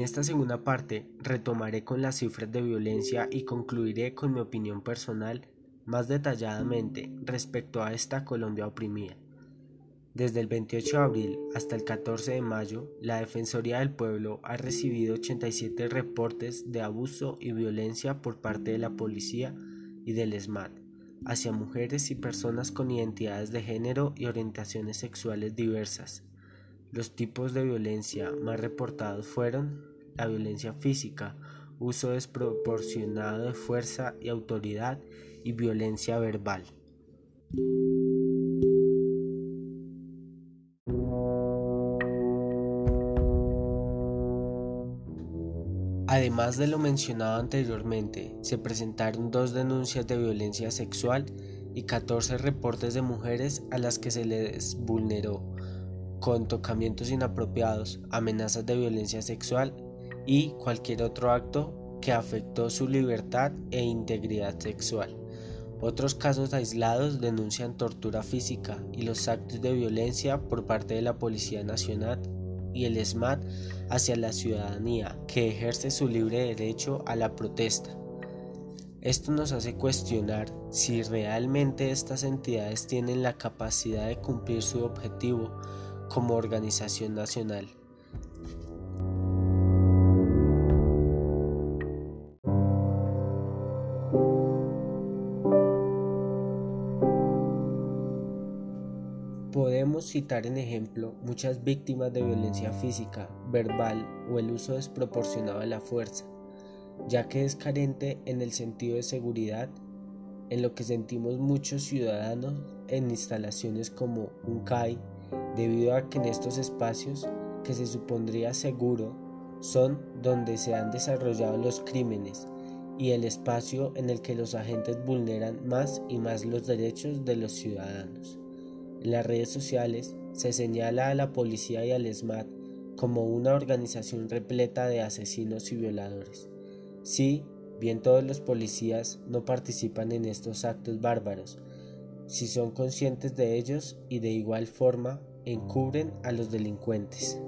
esta segunda parte retomaré con las cifras de violencia y concluiré con mi opinión personal más detalladamente respecto a esta Colombia oprimida. Desde el 28 de abril hasta el 14 de mayo, la Defensoría del Pueblo ha recibido 87 reportes de abuso y violencia por parte de la policía y del SMAT hacia mujeres y personas con identidades de género y orientaciones sexuales diversas. Los tipos de violencia más reportados fueron la violencia física, uso desproporcionado de fuerza y autoridad y violencia verbal. Además de lo mencionado anteriormente, se presentaron dos denuncias de violencia sexual y 14 reportes de mujeres a las que se les vulneró con tocamientos inapropiados, amenazas de violencia sexual y cualquier otro acto que afectó su libertad e integridad sexual. Otros casos aislados denuncian tortura física y los actos de violencia por parte de la Policía Nacional y el SMAT hacia la ciudadanía que ejerce su libre derecho a la protesta. Esto nos hace cuestionar si realmente estas entidades tienen la capacidad de cumplir su objetivo como organización nacional. Podemos citar en ejemplo muchas víctimas de violencia física, verbal o el uso desproporcionado de la fuerza, ya que es carente en el sentido de seguridad, en lo que sentimos muchos ciudadanos en instalaciones como un CAI, debido a que en estos espacios que se supondría seguro son donde se han desarrollado los crímenes y el espacio en el que los agentes vulneran más y más los derechos de los ciudadanos. En las redes sociales se señala a la policía y al SMAT como una organización repleta de asesinos y violadores. Sí, bien todos los policías no participan en estos actos bárbaros, si son conscientes de ellos y de igual forma encubren a los delincuentes.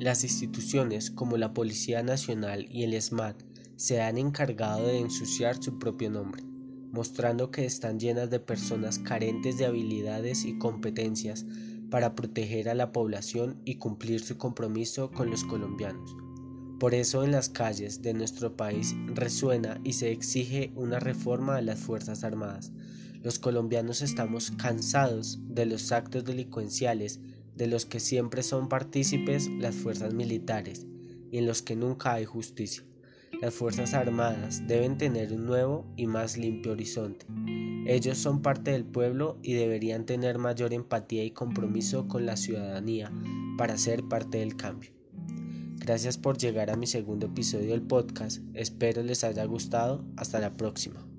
Las instituciones como la Policía Nacional y el SMAT se han encargado de ensuciar su propio nombre, mostrando que están llenas de personas carentes de habilidades y competencias para proteger a la población y cumplir su compromiso con los colombianos. Por eso en las calles de nuestro país resuena y se exige una reforma de las Fuerzas Armadas. Los colombianos estamos cansados de los actos delincuenciales de los que siempre son partícipes las fuerzas militares y en los que nunca hay justicia. Las Fuerzas Armadas deben tener un nuevo y más limpio horizonte. Ellos son parte del pueblo y deberían tener mayor empatía y compromiso con la ciudadanía para ser parte del cambio. Gracias por llegar a mi segundo episodio del podcast, espero les haya gustado, hasta la próxima.